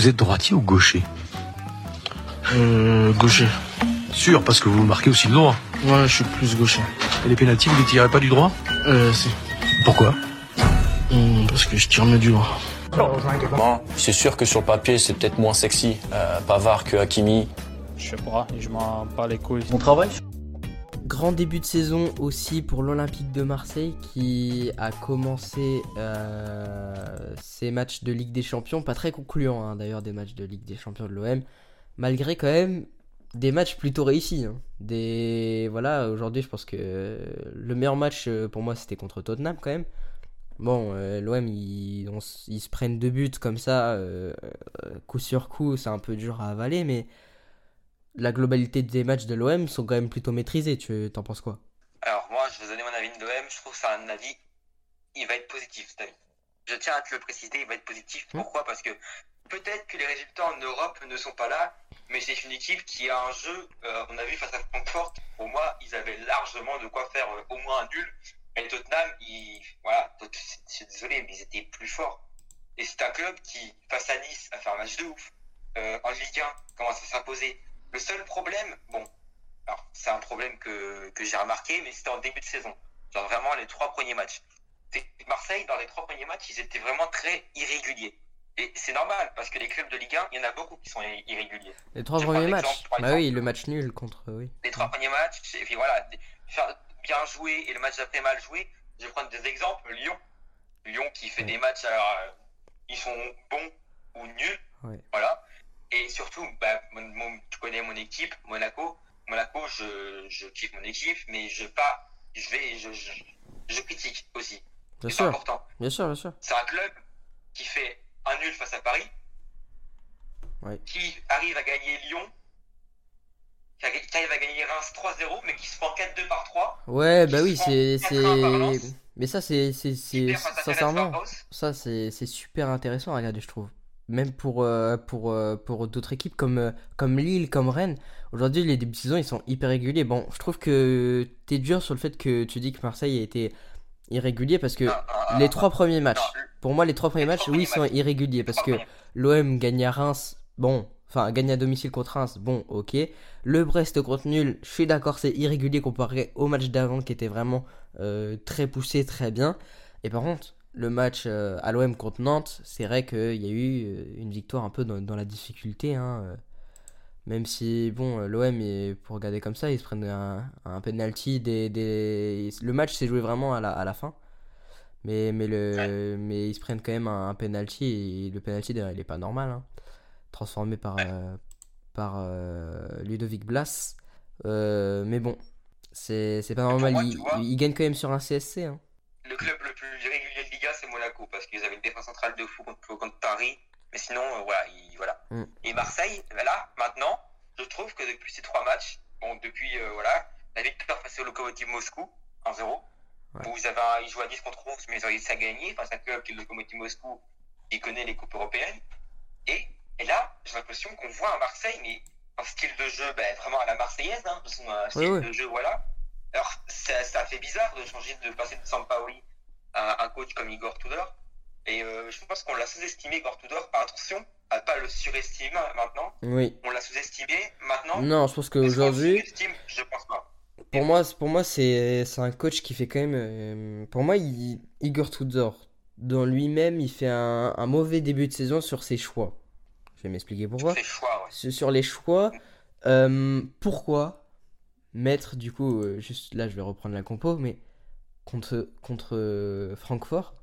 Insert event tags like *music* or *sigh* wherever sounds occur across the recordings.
vous êtes droitier ou gaucher Euh, gaucher. Sûr, parce que vous marquez aussi le droit. Ouais, je suis plus gaucher. Et les pénaltys, vous les tirez pas du droit Euh, si. Pourquoi Hum, parce que je tire mieux du droit. Moi, c'est sûr que sur le papier, c'est peut-être moins sexy. Euh, Pavard que Hakimi. Je sais pas, je m'en bats les couilles. Mon travail Grand début de saison aussi pour l'Olympique de Marseille qui a commencé euh, ses matchs de Ligue des Champions, pas très concluants hein, d'ailleurs des matchs de Ligue des Champions de l'OM, malgré quand même des matchs plutôt réussis. hein. Des voilà, aujourd'hui je pense que le meilleur match euh, pour moi c'était contre Tottenham quand même. Bon, euh, l'OM ils, ils se prennent deux buts comme ça, coup sur coup, c'est un peu dur à avaler, mais la globalité des matchs de l'OM sont quand même plutôt maîtrisés. Tu t'en penses quoi? Alors moi, je vais vous donner mon avis de l'OM. Je trouve que c'est un avis, il va être positif cet avis. Je tiens à te le préciser, il va être positif. Hmm. Pourquoi? Parce que peut-être que les résultats en Europe ne sont pas là, mais c'est une équipe qui a un jeu. euh, on a vu face à Francfort, pour moi, ils avaient largement de quoi faire euh, au moins un nul. Et Tottenham, ils, voilà, je suis désolé, mais ils étaient plus forts. Et c'est un club qui, face à Nice, a fait un match de ouf. Euh, en Ligue 1, commence à s'imposer. Le seul problème, bon, alors, c'est un problème que, que j'ai remarqué, mais c'était en début de saison. Genre vraiment les trois premiers matchs. C'est que Marseille, dans les trois premiers matchs, ils étaient vraiment très irréguliers. Et c'est normal, parce que les clubs de Ligue 1, il y en a beaucoup qui sont irréguliers. Les trois premiers matchs. Bah oui, le match nul contre. Oui. Les trois premiers matchs, et puis voilà, faire bien jouer et le match d'après mal joué. Je vais prendre des exemples. Lyon. Lyon qui fait Ouais. des matchs, alors, euh, ils sont bons ou nuls. Ouais. Voilà. Et surtout, bah, mon- mon- tu connais mon équipe, Monaco. Monaco, je, je kiffe mon équipe, mais je pas, je vais, je, je, je critique aussi. Bien C'est sûr, important. bien sûr, bien sûr. C'est un club qui fait un nul face à Paris, Ouais. qui arrive à gagner Lyon, qui, arrive à gagner Reims 3-0, mais qui se prend 4-2 par 3. Ouais, bah oui, c'est. prend 4-1 par Lens. c'est... Mais ça, c'est. Sincèrement, ça, c'est, c'est super intéressant à regarder, je trouve. Même pour, euh, pour, euh, pour d'autres équipes comme, euh, comme Lille, comme Rennes. Aujourd'hui, les débuts de saison, ils sont hyper réguliers. Bon, je trouve que t'es dur sur le fait que tu dis que Marseille a été irrégulier parce que Ah, ah, les ah, trois premiers matchs, pour moi, les trois premiers Les matchs, oui, premiers sont irréguliers parce que l'OM gagne à Reims, bon, enfin, gagne à domicile contre Reims, bon, ok. Le Brest contre nul, je suis d'accord, c'est irrégulier comparé au match d'avant qui était vraiment euh, très poussé, très bien. Et par contre, le match euh, à l'OM contre Nantes, c'est vrai qu'il y a eu euh, une victoire un peu dans, dans la difficulté, hein, euh. Même si, bon, l'OM, pour regarder comme ça, ils se prennent un, un penalty. Des, des... Le match s'est joué vraiment à la, à la fin. Mais, mais, le, mais ils se prennent quand même un, un penalty. Et le penalty, d'ailleurs, il est pas normal. hein. Transformé par, euh, par euh, Ludovic Blas. Euh, mais bon, c'est pas normal. moi, il, il gagne quand même sur un CSC. hein. Le club le plus parce qu'ils avaient une défense centrale de fou contre, contre Paris. Mais sinon, euh, voilà, voilà. Mm. Et Marseille, ben là, maintenant, je trouve que depuis ces trois matchs, bon, depuis, euh, voilà, la victoire face au Lokomotiv Moscou, 1-0, Ouais. où ils, avaient un- ils jouaient à 10 contre 11, mais ils ont réussi à gagner face à un club qui est le Lokomotiv Moscou, qui connaît les coupes européennes. Et, et là, j'ai l'impression qu'on voit un Marseille, mais un style de jeu ben, vraiment à la Marseillaise, hein, de son un style de jeu, voilà. Alors, ça, ça fait bizarre de changer, de passer de Sampaoli à un coach comme Igor Tudor. Et euh, je pense qu'on l'a sous-estimé, Igor Tudor. Attention à pas le surestimer maintenant. Oui. On l'a sous-estimé maintenant. Non, je pense qu'aujourd'hui. sous-estime Je pense pas. Pour moi, c'est- pour moi c'est un coach qui fait quand même. euh, pour moi, il- Igor Tudor, dans lui-même, il fait un, un mauvais début de saison sur ses choix. Je vais m'expliquer pourquoi. C'est choix, ouais. Sur sur les choix, euh, pourquoi mettre, du coup, juste là, je vais reprendre la compo, mais contre, contre Francfort,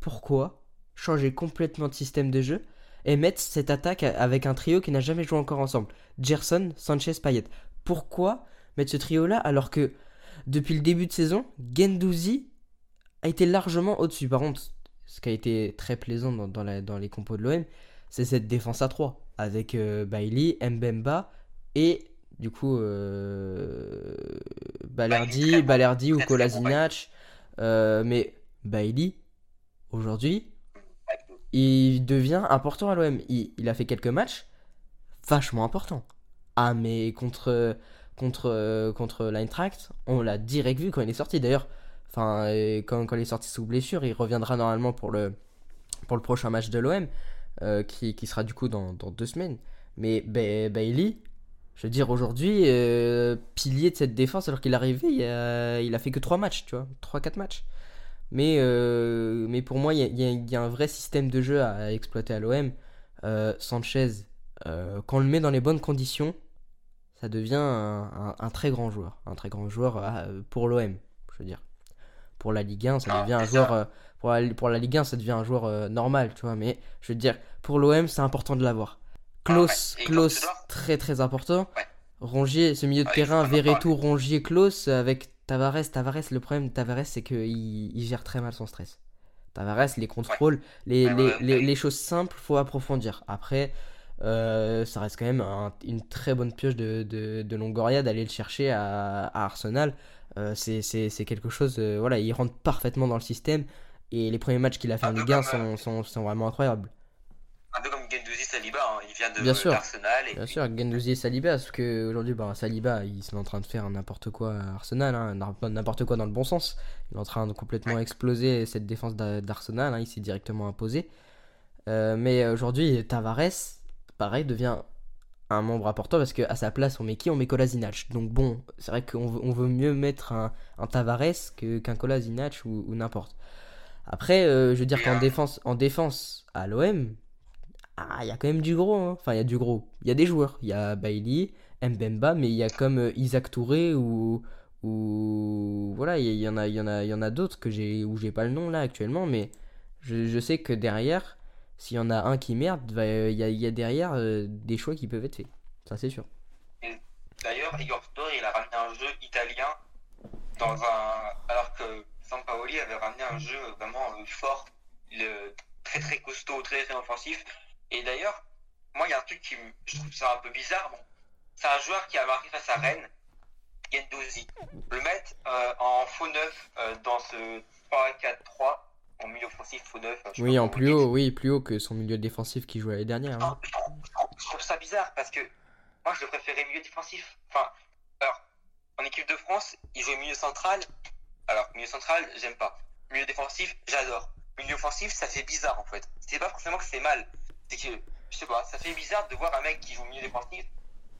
pourquoi changer complètement de système de jeu et mettre cette attaque avec un trio qui n'a jamais joué encore ensemble Gerson, Sanchez, Payet. Pourquoi mettre ce trio-là alors que depuis le début de saison, Gendouzi a été largement au-dessus? Par contre, ce qui a été très plaisant dans, dans la- dans les compos de l'OM, c'est cette défense à 3 avec euh, Bailey, Mbemba et du coup euh, Balerdi, ou Kolasinac. Euh, mais Bailey, aujourd'hui, il devient important à l'OM. Il, a fait quelques matchs vachement importants. Ah, mais contre, contre, contre l'Eintracht, on l'a direct vu quand il est sorti. D'ailleurs, enfin, euh, quand, quand il est sorti sous blessure, il reviendra normalement pour le, pour le prochain match de l'OM. euh, qui, qui sera du coup dans, dans deux semaines. Mais Ba- Bailey, je veux dire, aujourd'hui, euh, pilier de cette défense, alors qu'il est arrivé, il a, il a fait que 3 matchs, tu vois, 3-4 matchs. Mais, euh, mais pour moi, il y a, y y un vrai système de jeu à exploiter à l'OM. Euh, Sanchez, euh, quand on le met dans les bonnes conditions, ça devient un, un- un très grand joueur. Un très grand joueur pour l'OM, je veux dire. Pour la Ligue 1, ça Ah, devient un joueur. ça. pour, la, pour la Ligue 1, ça devient un joueur normal, tu vois. Mais je veux dire, pour l'OM, c'est important de l'avoir. Klaus, Ah ouais, Klaus, très très important. Ouais. Rongier, ce milieu de Ouais, terrain, Verretou, Rongier, Klaus, avec Tavares. Tavares, le problème de Tavares, c'est qu'il il gère très mal son stress. Tavares, les contrôles, les, Ouais, les, ouais, les, ouais. les choses simples, faut approfondir. Après, euh, ça reste quand même un- une très bonne pioche de, de, de Longoria d'aller le chercher à, à Arsenal. Euh, c'est quelque chose, euh, voilà, il rentre parfaitement dans le système. Et les premiers matchs qu'il a fait en Un peu Ligue 1 comme, sont, sont, sont vraiment incroyables. Gendouzi Saliba, hein, il vient de Bien sûr. d'Arsenal. Et Bien sûr, Gendouzi et Saliba, parce que aujourd'hui, bah, Saliba, il est en train de faire n'importe quoi à Arsenal, hein, n'im- n'importe quoi dans le bon sens. Il est en train de complètement exploser cette défense d'A- d'Arsenal, hein, il s'est directement imposé. Euh, mais aujourd'hui, Tavares, pareil, devient un membre important parce qu'à sa place, on met qui? On met Kolasinac. Donc bon, c'est vrai qu'on veut, on veut mieux mettre un, un Tavares qu'un Kolasinac ou, ou n'importe. Après, euh, je veux dire qu'en défense, en défense à l'OM, ah, il y a quand même du gros. hein. Enfin, il y a du gros. Il y a des joueurs. Il y a Bailey, Mbemba, mais il y a comme euh, Isaac Touré ou. ou voilà, il y, en a, y en a, y en a d'autres que j'ai, où j'ai pas le nom là actuellement, mais je, je sais que derrière, s'il y en a un qui merde, il y a, y a derrière euh, des choix qui peuvent être faits. Ça, c'est sûr. D'ailleurs, Igor Tudor, il a ramené un jeu italien dans un. Alors que Sampaoli avait ramené un jeu vraiment euh, fort, le- très très costaud, très très offensif. Et d'ailleurs, moi, il y a un truc qui me. Je trouve ça un peu bizarre. Bon, c'est un joueur qui a marqué face à Rennes, Gendouzi. Le mettre euh, en faux neuf euh, dans ce 3-4-3, en milieu offensif faux neuf. sais Oui, en plus haut, oui, plus haut que son milieu défensif qui jouait l'année dernière. hein. Non, je, trouve, je trouve- je trouve ça bizarre parce que moi je le préférais milieu défensif. Enfin, alors, en équipe de France, il jouait milieu central. Alors, milieu central, j'aime pas. Milieu défensif, j'adore. Milieu offensif, ça fait bizarre en fait. C'est pas forcément que c'est mal. C'est que, je sais pas, ça fait bizarre de voir un mec qui joue milieu défensif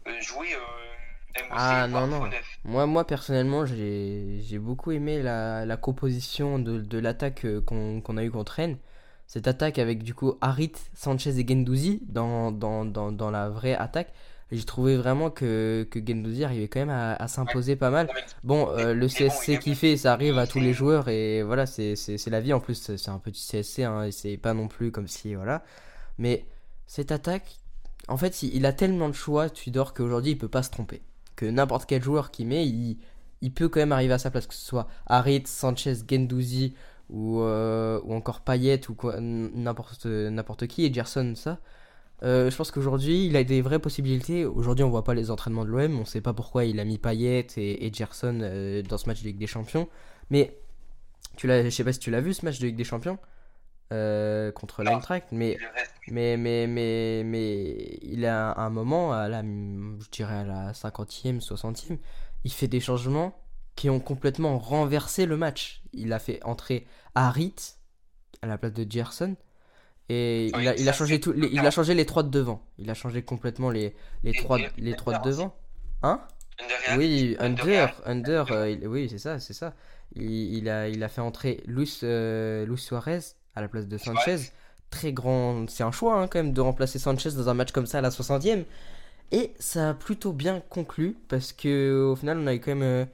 euh, jouer euh, MOC, Ah, non, non. Moi, moi personnellement, j'ai j'ai beaucoup aimé la, la composition de, de l'attaque euh, qu'on qu'on a eu contre Rennes. Cette attaque avec du coup Harit, Sanchez et Gendouzi dans, dans, dans, dans la vraie attaque. J'ai trouvé vraiment que, que Gendouzi arrivait quand même à, à s'imposer pas mal. Bon, euh, le bon, CSC est qui bon. fait, ça arrive à tous les joueurs et voilà, c'est la vie. En plus, c'est c'est un petit CSC, hein, et c'est pas non plus comme si, voilà. Mais cette attaque, en fait, il, a tellement de choix, Tudor, qu'aujourd'hui, il peut pas se tromper. Que n'importe quel joueur qui met, il, il peut quand même arriver à sa place, que ce soit Harit, Sanchez, Gendouzi ou, euh, ou encore Payet ou n'importe qui, et Gerson, ça. Euh, je pense qu'aujourd'hui, il a des vraies possibilités. Aujourd'hui, on voit pas les entraînements de l'OM. On sait pas pourquoi il a mis Payet et, et Gerson euh, dans ce match de Ligue des Champions. Mais tu l'as, je sais pas si tu l'as vu ce match de Ligue des Champions euh, contre l'Eintracht. Mais, mais, mais, mais, mais il a un moment, à la, je dirais à la 50e, 60e, il fait des changements qui ont complètement renversé le match. Il a fait entrer Harit à la place de Gerson. Et Oui, il, a, il a ça, changé tout, les- il a changé les trois de devant. Il a changé complètement les, les, Et- trois, et les trois de devant. Hein? Oui, Under, Under, euh, il- oui, c'est ça, c'est ça. Il, il a, il a fait entrer Luis, euh, Luis Suarez à la place de Sanchez. Très grand, c'est un choix hein, quand même de remplacer Sanchez dans un match comme ça à la 60e. Et ça a plutôt bien conclu parce que au final on a eu quand même. euh,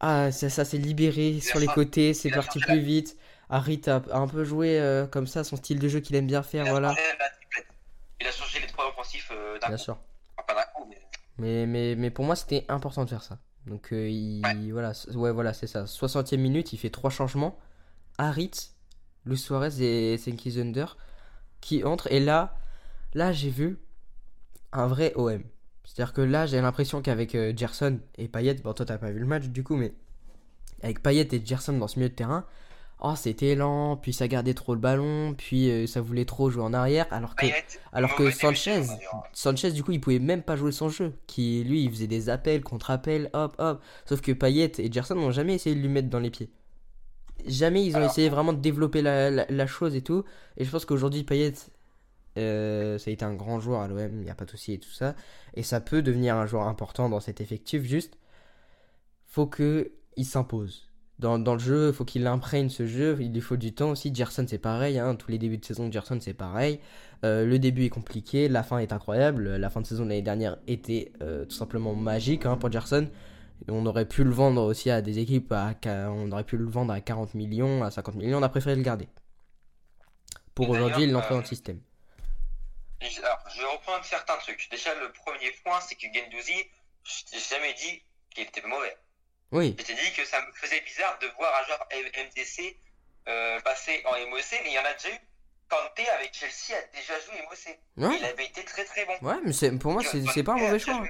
ah, ça, ça s'est libéré sur les côtés, c'est parti plus vite. Harit a, a un peu joué euh, comme ça, son style de jeu qu'il aime bien faire, il a voilà. la. Il a changé les trois offensifs euh, d'un Bien coup. sûr. Enfin, pas d'un coup, mais Mais, mais, mais pour moi, c'était important de faire ça. Donc, euh, il, Ouais. voilà, ouais, voilà, c'est ça. 60e minute, il fait trois changements. Harit, Luis Suarez et Senki Zunder qui entrent. Et là, là j'ai vu un vrai OM. C'est-à-dire que là, j'ai l'impression qu'avec euh, Gerson et Payet, bon, toi, t'as pas vu le match du coup, mais avec Payet et Gerson dans ce milieu de terrain, oh, c'était lent, puis ça gardait trop le ballon, puis euh, ça voulait trop jouer en arrière, alors que. Payet, Alors que Sanchez. Sanchez du coup il pouvait même pas jouer son jeu, qui lui il faisait des appels, contre-appels, hop hop. Sauf que Payet et Gerson n'ont jamais essayé de lui mettre dans les pieds. Jamais ils ont Alors- essayé vraiment de développer la, la- la chose et tout. Et je pense qu'aujourd'hui Payet, Euh, ça a été un grand joueur à l'OM, il n'y a pas de souci et tout ça. Et ça peut devenir un joueur important dans cet effectif. Juste, faut que il s'impose. Dans, dans le jeu, il faut qu'il imprègne ce jeu. Il lui faut du temps aussi. Gerson, c'est pareil. hein. Tous les débuts de saison, Gerson, c'est pareil. Euh, le début est compliqué. La fin est incroyable. La fin de saison de l'année dernière était euh, tout simplement magique hein, pour Gerson. On aurait pu le vendre aussi à des équipes. À, on aurait pu le vendre à 40 millions, à 50 millions. On a préféré le garder. Pour aujourd'hui, il dans euh, le système. Et- Alors, je vais reprendre certains trucs. Déjà, le premier point, c'est que Gendouzi, je t'ai jamais dit qu'il était mauvais. Oui, Je t'ai dit que ça me faisait bizarre de voir un joueur MDC euh, passer en MOC, mais il y en a déjà eu. Kanté avec Chelsea a déjà joué MOC. ouais, Il avait été très très bon. ouais mais pour moi, c'est pas un mauvais choix.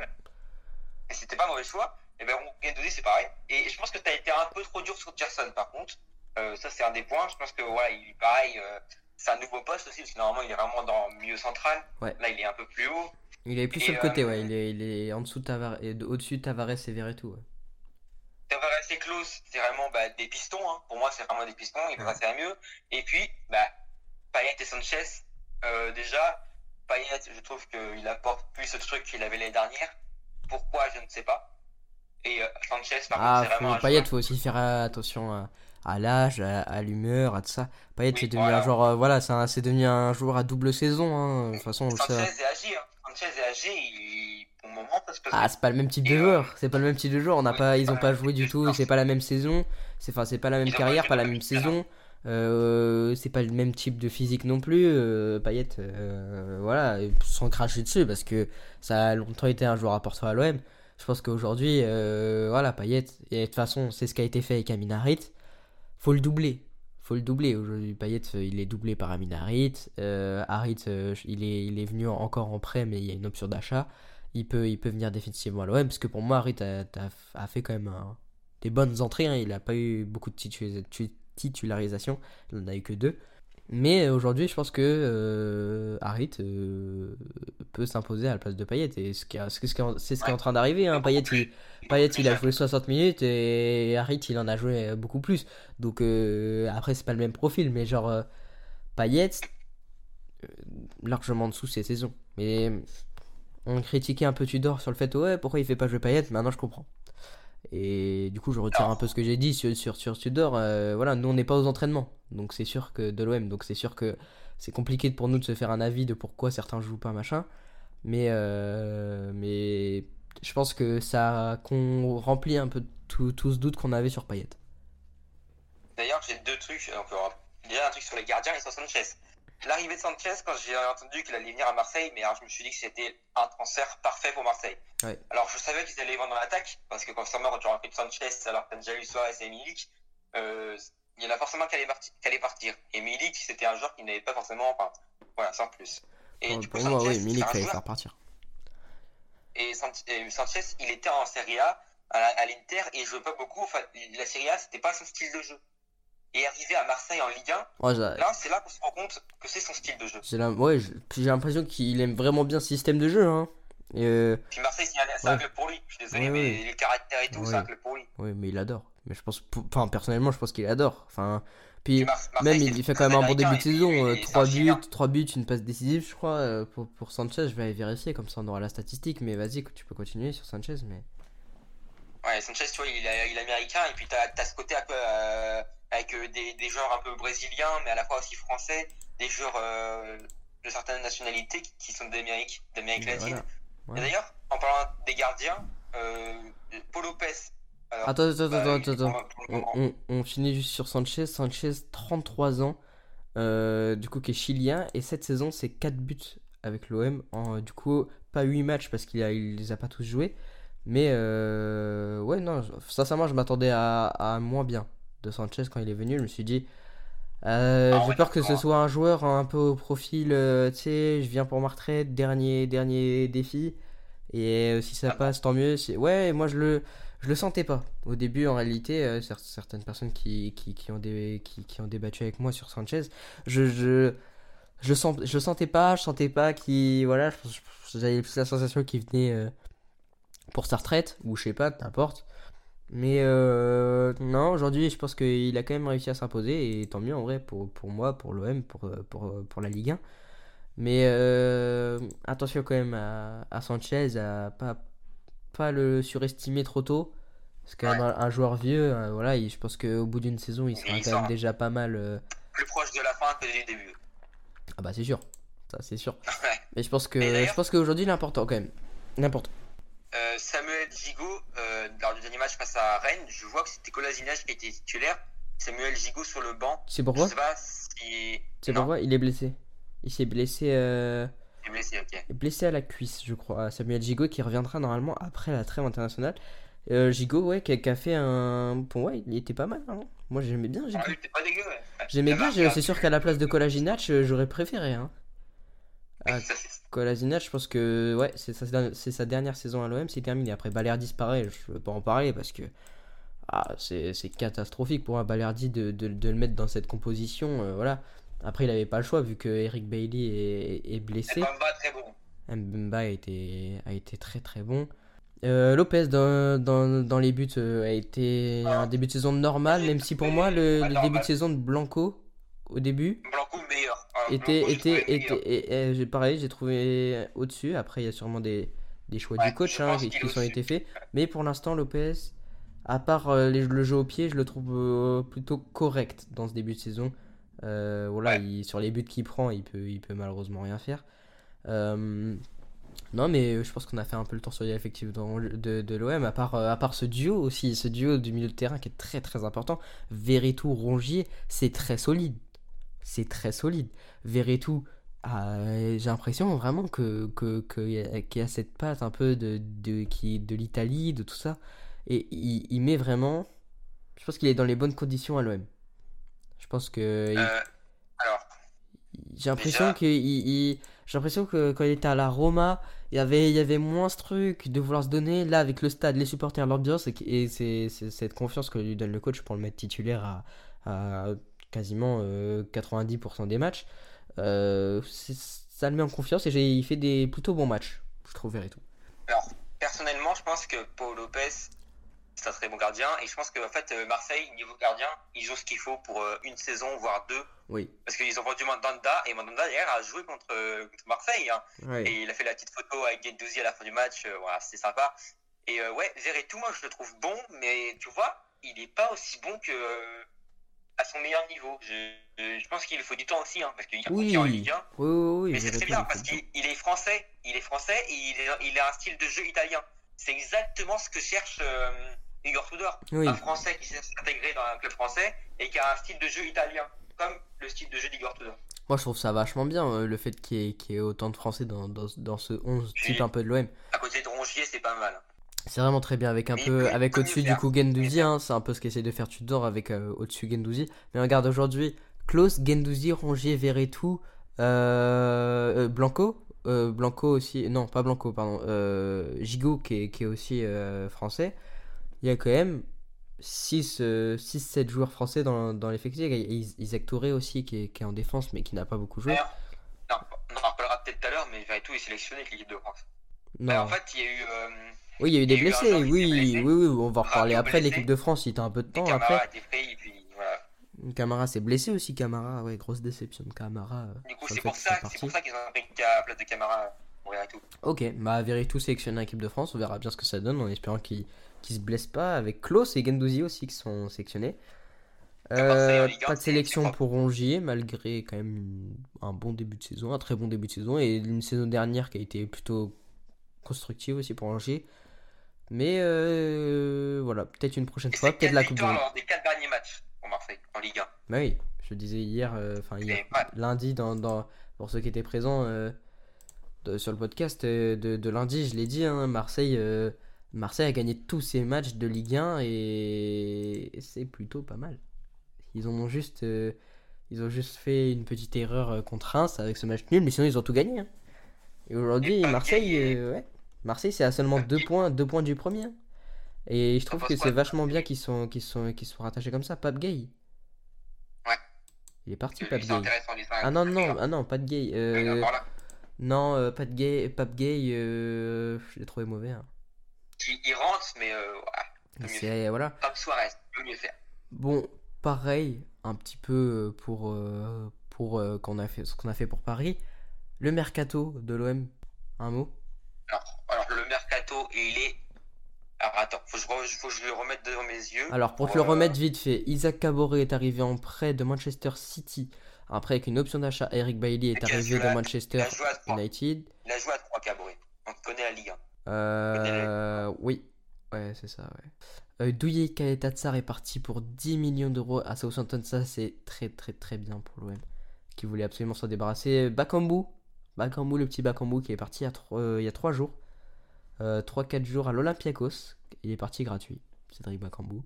c'était pas un mauvais choix. Et ben, Gendouzi, c'est pareil. Et je pense que tu as été un peu trop dur sur Gerson, par contre. Euh, ça, c'est un des points. Je pense que, voilà, il pareil. euh, c'est un nouveau poste aussi, parce que normalement, il est vraiment dans le milieu central. Ouais. Là, il est un peu plus haut. Il est plus Et, sur le côté, euh, ouais. Il est, il est en dessous de Tavares, au-dessus de Tavares et Verretou. Ouais. Tavares et Klaus, c'est vraiment bah, des pistons. Hein. Pour moi, c'est vraiment des pistons. Ils vont passer à mieux. Et puis, bah, Payet et Sanchez, déjà, Payet, je trouve qu'il apporte plus ce truc qu'il avait l'année dernière. Pourquoi, je ne sais pas. Et euh, Sanchez, par Ah, contre, c'est vraiment Payet, faut aussi faire euh, attention à, à l'âge, à, à l'humeur, à tout ça. Payet, Oui, c'est devenu voilà. un joueur, euh, voilà, c'est devenu un joueur à double saison. Hein. De toute façon, Sanchez sait. est âgé. Hein. Sanchez est âgé. Il... Pour le moment, parce que Ah, c'est pas le même type de euh, joueur. C'est pas le même type de joueur. On n'a oui, pas, ils ont pas joué du tout. C'est pas la même saison. C'est enfin, c'est pas la même carrière, pas la même saison. Euh, c'est pas le même type de physique non plus. Euh, Payet, euh, voilà, sans cracher dessus parce que ça a longtemps été un joueur important à l'OM. Je pense qu'aujourd'hui, euh, voilà, Payet, et de toute façon, c'est ce qui a été fait avec Amin Harit. Faut le doubler. Faut le doubler. Aujourd'hui, Payet, euh, il est doublé par Amin Harit. Euh, Harit, euh, il, est, il est venu en- encore en prêt, mais il y a une option d'achat. Il peut, il peut venir définitivement à l'OM, parce que pour moi, Harit a, fait quand même des bonnes entrées. hein. Il n'a pas eu beaucoup de titu- tu- titularisation. Il n'en a eu que deux. Mais aujourd'hui, je pense que euh, Harit euh, peut s'imposer à la place de Payet. Et c'est ce qui est en train d'arriver. Hein. Payet, il, Payet, il a joué 60 minutes et Harit, il en a joué beaucoup plus. Donc euh, après, c'est pas le même profil, mais genre Payet, largement en dessous ces saisons. Mais on critiquait un peu Tudor sur le fait, ouais, pourquoi il fait pas jouer Payet? Maintenant, je comprends. Et du coup, je retire un peu ce que j'ai dit sur, sur, sur Tudor. Euh, voilà, nous, on n'est pas aux entraînements. Donc, c'est sûr que de l'OM. Donc, c'est sûr que c'est compliqué pour nous de se faire un avis de pourquoi certains jouent pas, machin. Mais, euh, mais je pense que ça qu'on remplit un peu tout, tout ce doute qu'on avait sur Payet. D'ailleurs, j'ai deux trucs. encore. Déjà, un truc sur les gardiens et sur Sanchez. L'arrivée de Sanchez, quand j'ai entendu qu'il allait venir à Marseille, mais alors je me suis dit que c'était un transfert parfait pour Marseille. Ouais. Alors, je savais qu'ils allaient vendre dans l'attaque, parce que forcément, quand tu recrutes Sanchez, alors que déjà eu Suarez et Milik, euh, il y en a forcément qui allaient, parti- qui allaient partir. Et Milik, c'était un joueur qui n'avait pas forcément. Enfin, voilà, sans plus. Et du coup, pour moi, Sanchez, oui, Milik, joueur faire partir. et, Sanchez, il était en Serie A à l'Inter et il jouait pas beaucoup. Enfin, la Serie A, c'était pas son style de jeu. Et arrivé à Marseille en Ligue 1, Ouais, j'ai- là, c'est là qu'on se rend compte que c'est son style de jeu. j'ai la- ouais, l'impression qu'il aime vraiment bien ce système de jeu. Hein. Et, euh, Puis Marseille, c'est un, Ouais. club pour lui. Je suis désolé, mais les caractères et tout, c'est un club pour lui. ouais, mais il adore. Mais je pense, enfin, personnellement, je pense qu'il adore. Enfin, puis même il, il fait quand même un bon début de saison. lui, euh, c'est un 3 buts, chilien. 3 buts, une passe décisive, je crois. euh, pour, pour Sanchez, je vais aller vérifier, comme ça on aura la statistique. Mais vas-y, tu peux continuer sur Sanchez. Mais Ouais, Sanchez, tu vois, il est, il est américain, et puis t'as as ce côté un peu euh, avec euh, des, des joueurs un peu brésiliens, mais à la fois aussi français, des joueurs euh, de certaines nationalités qui, sont d'Amérique d'Amérique latine. voilà. Et d'ailleurs, en parlant des gardiens, euh, Paul Lopez. alors, Attends, attends, bah, attends, attends, On, moment, on- on finit juste sur Sanchez. Sanchez, 33 ans, du coup, qui est chilien. Et cette saison, c'est 4 buts avec l'OM. En, Du coup, pas 8 matchs parce qu'il il les a pas tous joués. Mais euh, ouais, non, sincèrement, je m'attendais à, à moins bien de Sanchez quand il est venu. Je me suis dit, euh, Ah j'ai ouais, peur que ce soit un joueur un peu au profil, euh, tu sais, je viens pour ma retraite, dernier, dernier défi. Et si ça Ah passe, tant mieux. Ouais, moi je le, je le sentais pas. Au début, en réalité, cer- certaines personnes qui, qui, qui ont qui, qui débattu avec moi sur Sanchez, je, je, je, sens, je sentais pas, je sentais pas qu'il. Voilà, j'avais plus la sensation qu'il venait pour sa retraite, ou je sais pas, n'importe. Mais euh, non, aujourd'hui, je pense qu'il a quand même réussi à s'imposer, et tant mieux en vrai pour, pour moi, pour l'OM, pour, euh, pour, euh, pour la Ligue 1. Mais euh, attention quand même à, à Sanchez, à pas, pas le surestimer trop tôt. C'est quand même un, joueur vieux. voilà, il- je pense qu'au bout d'une saison, il sera Il quand même déjà pas mal. euh, Plus proche de la fin que du début. Ah bah c'est sûr, ça c'est sûr. *laughs* Ouais. Mais je pense que je pense qu'aujourd'hui il est important quand même. N'importe. Euh, Samuel Gigot, euh, lors du dernier match face à Rennes, je vois que c'était Kolasinac qui était titulaire. Samuel Gigot sur le banc. Sais pourquoi si. C'est pourquoi il est blessé. Il s'est blessé, euh, il est blessé, ok. blessé à la cuisse, je crois. Samuel Gigot qui reviendra normalement après la trêve internationale. Euh, Gigot, ouais, qui a, qui a fait un. Bon, ouais, il était pas mal. hein. Moi j'aimais bien Gigot. Ah, pas dégueu, ouais. J'aimais bien, c'est sûr qu'à la place de Kolasinac, euh, j'aurais préféré. Hein. Ah, Kolasinac, je pense que ouais, c'est sa, dernière saison à l'OM, c'est terminé. Après Balerdi, pareil, je veux pas en parler parce que ah, c'est catastrophique pour un Balerdi de, de, de le mettre dans cette composition. euh, voilà. Après, il avait pas le choix vu que Eric Bailey est, est blessé. Très bon. Mbemba a été, a été très très bon. Euh, Lopez dans, dans, dans les buts euh, a été un début de saison normal, même si pour moi le, le début de saison de Blanco au début. Blanco meilleur. Ah, était Blanco, était était meilleur. et- et j'ai pareil j'ai trouvé au-dessus. Après il y a sûrement des, des choix Ouais, du coach hein, qui, qui sont été faits. Mais pour l'instant Lopez à part euh, les- le jeu au pied je le trouve euh, plutôt correct dans ce début de saison. Euh, voilà Ouais. il- sur les buts qu'il prend il peut il peut malheureusement rien faire. Non mais je pense qu'on a fait un peu le tour sur les effectifs de, de l'OM à part à part ce duo aussi ce duo du milieu de terrain qui est très très important. Veretout Rongier c'est très solide c'est très solide. Veretout, ah, j'ai l'impression vraiment que, que, que qu'il y a cette patte un peu de, de, qui, de l'Italie, de tout ça. Et il, il met vraiment. Je pense qu'il est dans les bonnes conditions à l'OM. Je pense que. il- Euh, alors, j'ai l'impression que il- j'ai l'impression que quand il était à la Roma, il y avait il y avait moins ce truc de vouloir se donner là avec le stade, les supporters, l'ambiance et, et c'est c'est cette confiance que lui donne le coach pour le mettre titulaire à, à quasiment euh, 90% des matchs. Euh, c'est- ça le met en confiance et il fait des plutôt bons matchs, je trouve et tout. alors, personnellement, je pense que Paul Lopez, c'est un très bon gardien. Et je pense que en fait, euh, Marseille, niveau gardien, ils ont ce qu'il faut pour euh, une saison, voire deux. Oui. Parce qu'ils ont vendu Mandanda. Et Mandanda, hier, a joué contre, euh, contre Marseille. hein. Et il a fait la petite photo avec Guendouzi à la fin du match. euh, voilà, c'était sympa. Et euh, ouais, Veretout, moi, je le trouve bon. Mais tu vois, il n'est pas aussi bon que. Euh, son meilleur niveau. Je, je- pense qu'il faut du temps aussi, hein, parce qu'il y a Oui. en Ligue 1. Oui, oui, oui. Mais c'est très bien parce qu'il il est français, il est français et il, est- il a un style de jeu italien. C'est exactement ce que cherche euh, Igor Tudor. Oui. Un français qui cherche s'intégrer dans un club français et qui a un style de jeu italien, comme le style de jeu d'Igor Tudor. Moi, je trouve ça vachement bien euh, le fait qu'il y, ait- qu'il y ait autant de Français dans, dans, dans ce 11 type un peu de l'OM. À côté de Rongier, c'est pas mal. C'est vraiment très bien avec un Mais peu avec au-dessus du coup Gendouzi, hein, c'est un peu ce qu'essaie de faire Tudor avec euh, au-dessus Gendouzi. Mais regarde aujourd'hui, Klaus, Gendouzi, Rongier, Veretout, euh, euh, Blanco, euh, Blanco aussi, non pas Blanco, pardon, Gigot qui est, qui est aussi français. Il y a quand même 6-7 joueurs français dans, dans l'effectif. Il y a Is- Isaac Touré aussi qui est, qui est en défense mais qui n'a pas beaucoup joué. Non, on en reparlera peut-être tout à l'heure, mais Veretout est sélectionné avec l'équipe de France. Non. Alors, en fait, il y a eu Oui, il y a eu des eu blessés. Oui, oui, oui, on va reparler Rabiot après l'équipe de France. Il était un peu de temps Camara après. a été pris, et puis voilà. Camara s'est blessé aussi, Camara. Ouais, grosse déception de Camara. euh, Du coup, c'est pour ça, pour ça qu'ils ont pris la place de Camara. Ok, bah Veretout sélectionné en équipe de France. On verra bien ce que ça donne en espérant qu'il qu'il se blesse pas. Avec Klaus et Gendouzi aussi qui sont sélectionnés. Euh, pas de sélection pour Rongier, malgré quand même un bon début de saison, un très bon début de saison, et une saison dernière qui a été plutôt constructive aussi pour Rongier. Mais euh, voilà, peut-être une prochaine fois, peut-être 4 la Coupe du Monde. des 4 derniers matchs pour Marseille en Ligue 1. Bah oui, je disais hier, euh, enfin hier, ouais. lundi, dans, dans- pour ceux qui étaient présents euh, de- sur le podcast de, de lundi, je l'ai dit, hein, Marseille, Marseille a gagné tous ses matchs de Ligue 1 et c'est plutôt pas mal. Ils ont juste, ils ont juste fait une petite erreur contre Reims avec ce match nul, mais sinon ils ont tout gagné. hein. Et aujourd'hui, Marseille, ouais, Marseille c'est à seulement deux points, deux points du premier. Et je trouve que c'est vachement bien qu'ils sont, qu'ils sont, qu'ils sont rattachés comme ça. Pape Gay. Ouais. Il est parti, Pape Gay. Ah non, non, ah non, pas de gay. Euh, non, euh, pas de gay, Pape Gay, euh, je l'ai trouvé mauvais. hein. Il, il rentre, mais euh, ouais, peut mieux C'est, voilà. comme Suarez, peut mieux faire. Bon, pareil, un petit peu euh, pour, euh, pour euh, qu'on a fait, ce qu'on a fait pour Paris. Le mercato de l'OM, un mot? Mercato, il est. Alors attends, faut que je, re- faut que je le remette devant mes yeux. Alors pour te le Euh, remettre vite fait, Isaac Caboret est arrivé en prêt de Manchester City. Après avec une option d'achat, Eric Bailey est Et arrivé de à- Manchester il. United. Il a joué à 3 Cabré. On connaît la Ligue 1. Euh, oui, ouais, c'est ça, ouais. Euh, Douye Kaetatsar est parti pour 10 millions d'euros à Southampton. Ça, c'est très, très, très bien pour l'OM qui voulait absolument s'en débarrasser. Bakambu, Bakambu, le petit Bakambu qui est parti il y a 3, il y a trois jours. 3-4 jours à l'Olympiakos. Il est parti gratuit, Cédric Bakambu.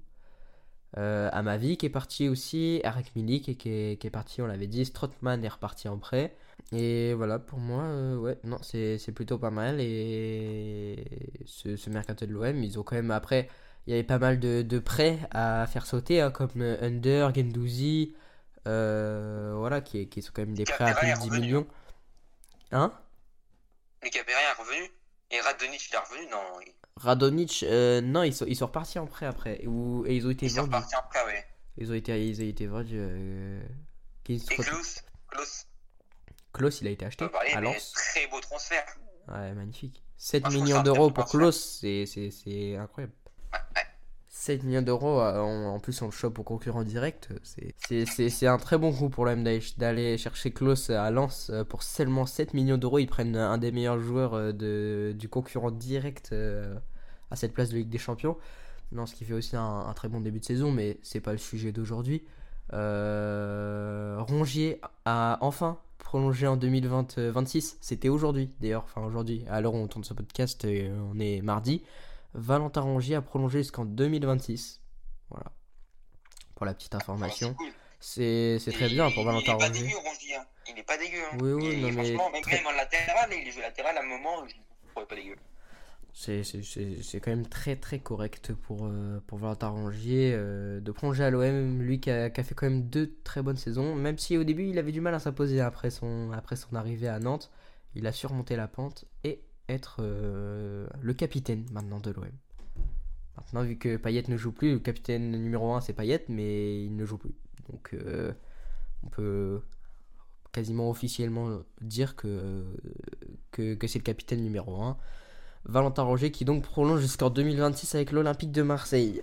Euh, Amavi qui est parti aussi, Eric Milik qui est, qui est parti, on l'avait dit, Strootman est reparti en prêt. Et voilà, pour moi, euh, ouais, non, c'est c'est plutôt pas mal. Et ce, ce mercato de l'OM, ils ont quand même, après, il y avait pas mal de, de prêts à faire sauter, hein, comme euh, Under, Gendouzi, euh, voilà, qui, qui sont quand même des prêts à plus de est 10 revenu, millions. Hein Mais Capéry est revenu. Et Radonic, il est revenu Non, Radonic, euh, non, ils sont, ils sont repartis en prêt après. Et ils ont été il est vendus. ouais. Ils ont été, ils ont été vendus. Euh... Et Klaus, Klaus, Klaus, il a été acheté parler, à Lens. très beau transfert. Ouais, magnifique. 7 Moi, je trouve millions d'euros pour Klaus, c'est incroyable. Ouais, ouais. 7 millions d'euros, euh, en, en plus on le chope au concurrent direct, c'est- c'est un très bon coup pour l'OM d'aller- chercher Klaus à Lens euh, pour seulement 7 millions d'euros. Ils prennent un des meilleurs joueurs euh, du concurrent direct euh, à cette place de Ligue des Champions. Non, ce qui fait aussi un, très bon début de saison, mais c'est pas le sujet d'aujourd'hui. Euh, Rongier a enfin prolongé en 2026. C'était aujourd'hui d'ailleurs, enfin aujourd'hui, à l'heure où on tourne ce podcast, euh, on est mardi. Valentin Rongier a prolongé jusqu'en 2026. Voilà. Pour la petite information. C'est cool. C'est très bien pour Valentin Il Rongier. dégueu, Rongier. hein. Il est pas dégueu. hein. Oui, oui, non, mais franchement, même très- quand même en latéral, il joue latéral à un moment, je ne trouvais pas dégueu. C'est quand même très très correct pour, euh, pour Valentin Rongier euh, de prolonger à l'OM. Lui qui a, qui a fait quand même deux très bonnes saisons. Même si au début il avait du mal à s'imposer après son, après son arrivée à Nantes. Il a surmonté la pente et être euh, le capitaine maintenant de l'OM. Maintenant, vu que Payet ne joue plus, le capitaine numéro 1 c'est Payet, mais il ne joue plus. Donc euh, on peut quasiment officiellement dire que, c'est le capitaine numéro 1. Valentin Roger qui donc prolonge jusqu'en 2026 avec l'Olympique de Marseille.